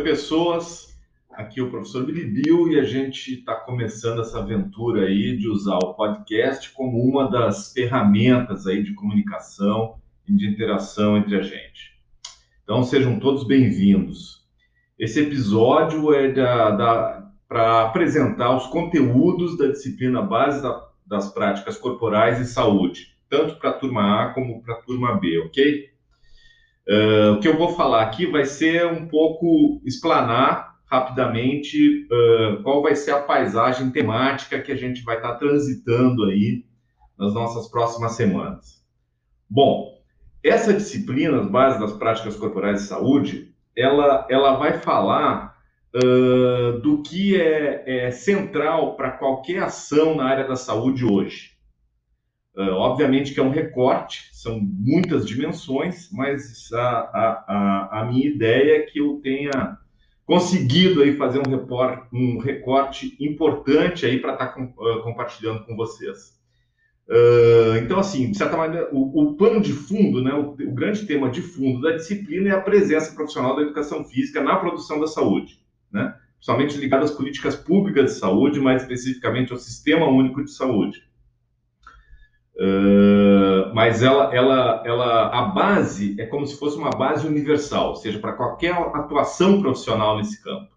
pessoas. Aqui é o professor Bilibil e a gente está começando essa aventura aí de usar o podcast como uma das ferramentas aí de comunicação e de interação entre a gente. Então sejam todos bem-vindos. Esse episódio é para apresentar os conteúdos da disciplina base da, das práticas corporais e saúde, tanto para a turma A como para a turma B, ok? Uh, o que eu vou falar aqui vai ser um pouco explanar rapidamente uh, qual vai ser a paisagem temática que a gente vai estar tá transitando aí nas nossas próximas semanas. Bom, essa disciplina, as bases das práticas corporais de saúde, ela, ela vai falar uh, do que é, é central para qualquer ação na área da saúde hoje. Uh, obviamente que é um recorte, são muitas dimensões, mas a, a, a, minha ideia é que eu tenha conseguido aí fazer um, report, um recorte importante aí para estar tá com, uh, compartilhando com vocês. Uh, então, assim, de certa maneira, o, o pano de fundo, né, o, o, grande tema de fundo da disciplina é a presença profissional da educação física na produção da saúde, né, principalmente ligada às políticas públicas de saúde, mais especificamente ao Sistema Único de Saúde. Mas ela, ela, ela, a base é como se fosse uma base universal, ou seja, para qualquer atuação profissional nesse campo.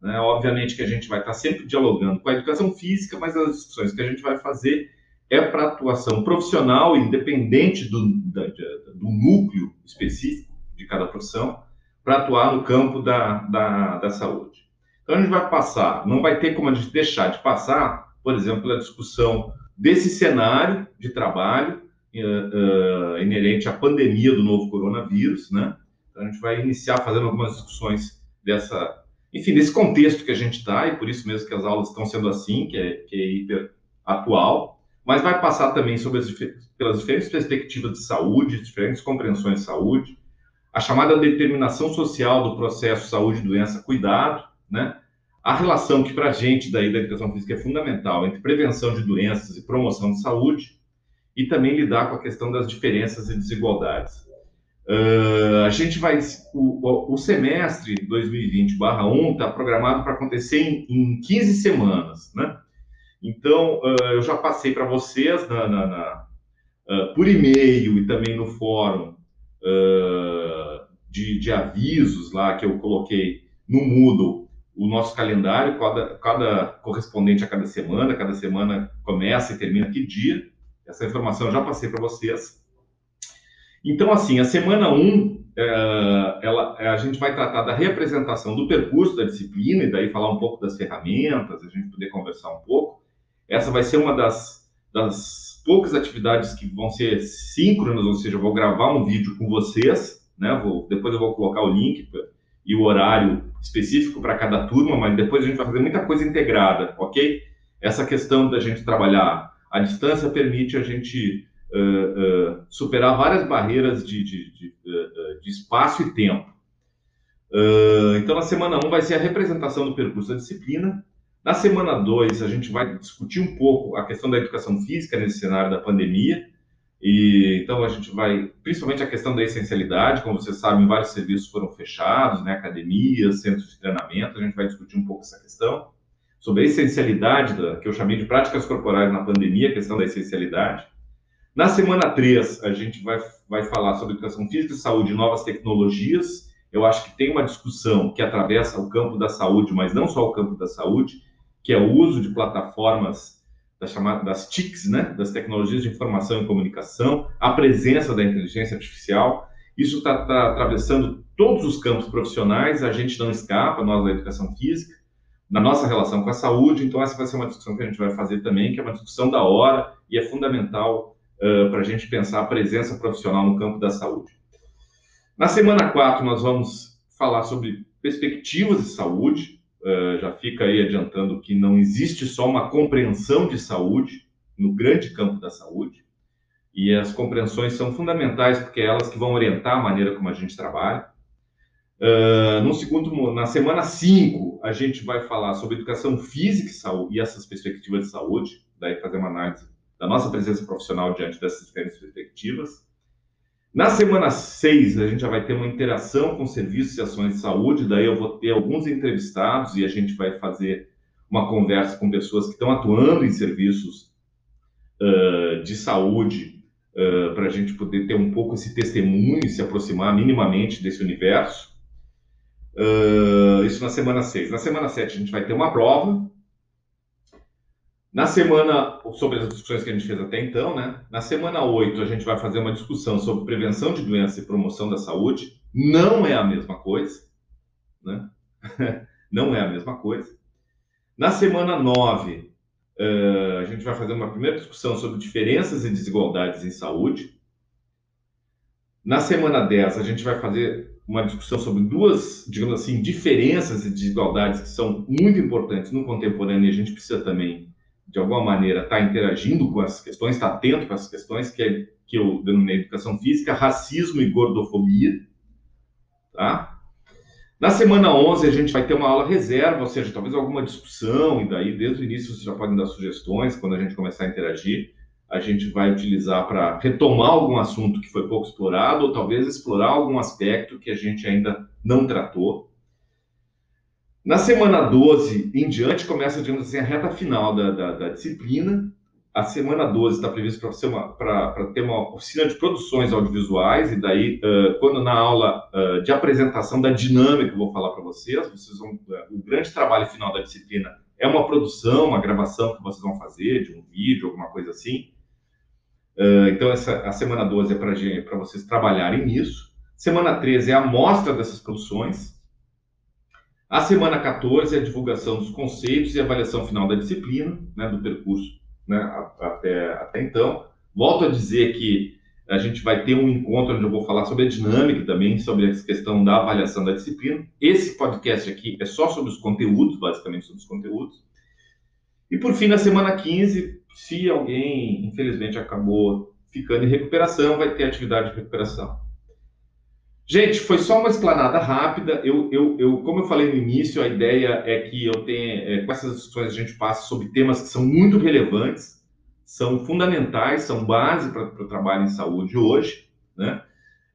Né? Obviamente que a gente vai estar sempre dialogando com a educação física, mas as discussões que a gente vai fazer é para atuação profissional, independente do, da, do núcleo específico de cada profissão, para atuar no campo da, da, da saúde. Então a gente vai passar, não vai ter como a gente deixar de passar, por exemplo, a discussão desse cenário de trabalho uh, uh, inerente à pandemia do novo coronavírus, né? Então, a gente vai iniciar fazendo algumas discussões dessa, enfim, desse contexto que a gente está, e por isso mesmo que as aulas estão sendo assim, que é, que é hiper atual, mas vai passar também sobre as, pelas diferentes perspectivas de saúde, diferentes compreensões de saúde, a chamada determinação social do processo saúde, doença, cuidado, né? A relação que para a gente daí da educação física é fundamental entre prevenção de doenças e promoção de saúde e também lidar com a questão das diferenças e desigualdades. Uh, a gente vai o, o semestre 2020/1 está programado para acontecer em, em 15 semanas, né? Então uh, eu já passei para vocês na, na, na uh, por e-mail e também no fórum de, de avisos lá que eu coloquei no Moodle o nosso calendário, cada, cada correspondente a cada semana, cada semana começa e termina que dia. Essa informação eu já passei para vocês. Então, assim, a semana 1, um, é, ela, a gente vai tratar da representação do percurso da disciplina e daí falar um pouco das ferramentas, a gente poder conversar um pouco. Essa vai ser uma das, das poucas atividades que vão ser síncronas, ou seja, eu vou gravar um vídeo com vocês, né? Vou, depois eu vou colocar o link e o horário específico para cada turma, mas depois a gente vai fazer muita coisa integrada, ok? Essa questão da gente trabalhar à distância permite a gente uh, uh, superar várias barreiras de, de, de, uh, de espaço e tempo. então, na semana 1 um vai ser a representação do percurso da disciplina. Na semana 2, a gente vai discutir um pouco a questão da educação física nesse cenário da pandemia. E, então a gente vai, principalmente a questão da essencialidade, como vocês sabem, vários serviços foram fechados, né, academias, centros de treinamento, a gente vai discutir um pouco essa questão, sobre a essencialidade, da, que eu chamei de práticas corporais na pandemia, a questão da essencialidade. Na semana 3, a gente vai, vai falar sobre educação física e saúde e novas tecnologias. Eu acho que tem uma discussão que atravessa o campo da saúde, mas não só o campo da saúde, que é o uso de plataformas das, chamadas, das TICs, né, das tecnologias de informação e comunicação, a presença da inteligência artificial. Isso está tá atravessando todos os campos profissionais, a gente não escapa, nós da educação física, na nossa relação com a saúde. Então, essa vai ser uma discussão que a gente vai fazer também, que é uma discussão da hora e é fundamental uh, para a gente pensar a presença profissional no campo da saúde. Na semana 4, nós vamos falar sobre perspectivas de saúde, uh, já fica aí adiantando que não existe só uma compreensão de saúde no grande campo da saúde, e as compreensões são fundamentais porque é elas que vão orientar a maneira como a gente trabalha. Uh, no segundo, na semana 5, a gente vai falar sobre educação física e saúde e essas perspectivas de saúde, daí fazer uma análise da nossa presença profissional diante dessas diferentes perspectivas. Na semana 6, a gente já vai ter uma interação com serviços e ações de saúde, daí eu vou ter alguns entrevistados e a gente vai fazer uma conversa com pessoas que estão atuando em serviços uh, de saúde, uh, para a gente poder ter um pouco esse testemunho e se aproximar minimamente desse universo. Uh, isso na semana 6. Na semana 7, a gente vai ter uma prova, na semana, sobre as discussões que a gente fez até então, né? Na semana 8, a gente vai fazer uma discussão sobre prevenção de doença e promoção da saúde. Não é a mesma coisa, né? Não é a mesma coisa. Na semana 9, uh, eh, a gente vai fazer uma primeira discussão sobre diferenças e desigualdades em saúde. Na semana 10, a gente vai fazer uma discussão sobre duas, digamos assim, diferenças e desigualdades que são muito importantes no contemporâneo e a gente precisa também de alguma maneira, está interagindo com essas questões, está atento com essas questões, que, é, que eu denominei educação física, racismo e gordofobia. Tá? Na semana 11, a gente vai ter uma aula reserva, ou seja, talvez alguma discussão, e daí, desde o início, vocês já podem dar sugestões, quando a gente começar a interagir, a gente vai utilizar para retomar algum assunto que foi pouco explorado, ou talvez explorar algum aspecto que a gente ainda não tratou. Na semana 12 em diante, começa, digamos assim, a reta final da, da, da disciplina. A semana 12 está prevista para ter uma oficina de produções audiovisuais, e daí, uh, quando na aula uh, de apresentação da dinâmica, eu vou falar para vocês, vocês vão, uh, o grande trabalho final da disciplina é uma produção, uma gravação que vocês vão fazer de um vídeo, alguma coisa assim. então, essa, a semana 12 é para vocês trabalharem nisso. Semana 13 é a amostra dessas produções, a semana 14 é a divulgação dos conceitos e avaliação final da disciplina, né, do percurso né, até, até então. Volto a dizer que a gente vai ter um encontro onde eu vou falar sobre a dinâmica também, sobre essa questão da avaliação da disciplina. Esse podcast aqui é só sobre os conteúdos, basicamente sobre os conteúdos. E por fim, na semana 15, se alguém, infelizmente, acabou ficando em recuperação, vai ter atividade de recuperação. Gente, foi só uma explanada rápida. Eu, eu, eu, como eu falei no início, a ideia é que eu tenha, é, com essas discussões a gente passe sobre temas que são muito relevantes, são fundamentais, são base para o trabalho em saúde hoje, né?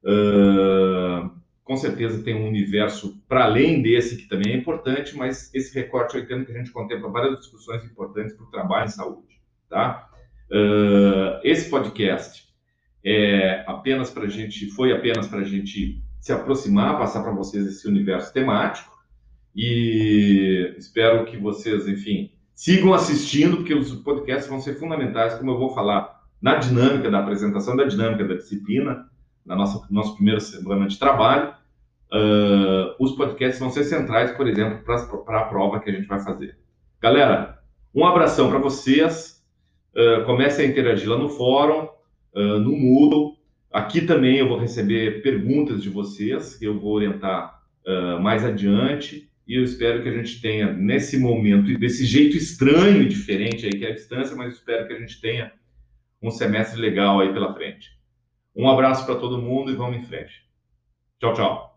Uh, com certeza tem um universo para além desse que também é importante, mas esse recorte eu entendo que a gente contempla várias discussões importantes para o trabalho em saúde, tá? Uh, esse podcast é apenas para gente, foi apenas para a gente se aproximar, passar para vocês esse universo temático e espero que vocês, enfim, sigam assistindo, porque os podcasts vão ser fundamentais, como eu vou falar na dinâmica da apresentação, da dinâmica da disciplina, na nossa nosso primeira semana de trabalho. Uh, os podcasts vão ser centrais, por exemplo, para a prova que a gente vai fazer. Galera, um abração para vocês. Uh, comecem a interagir lá no fórum. Ah, no Moodle. Aqui também eu vou receber perguntas de vocês, que eu vou orientar uh, mais adiante. E eu espero que a gente tenha, nesse momento, desse jeito estranho e diferente aí que é a distância, mas espero que a gente tenha um semestre legal aí pela frente. Um abraço para todo mundo e vamos em frente. Tchau, tchau.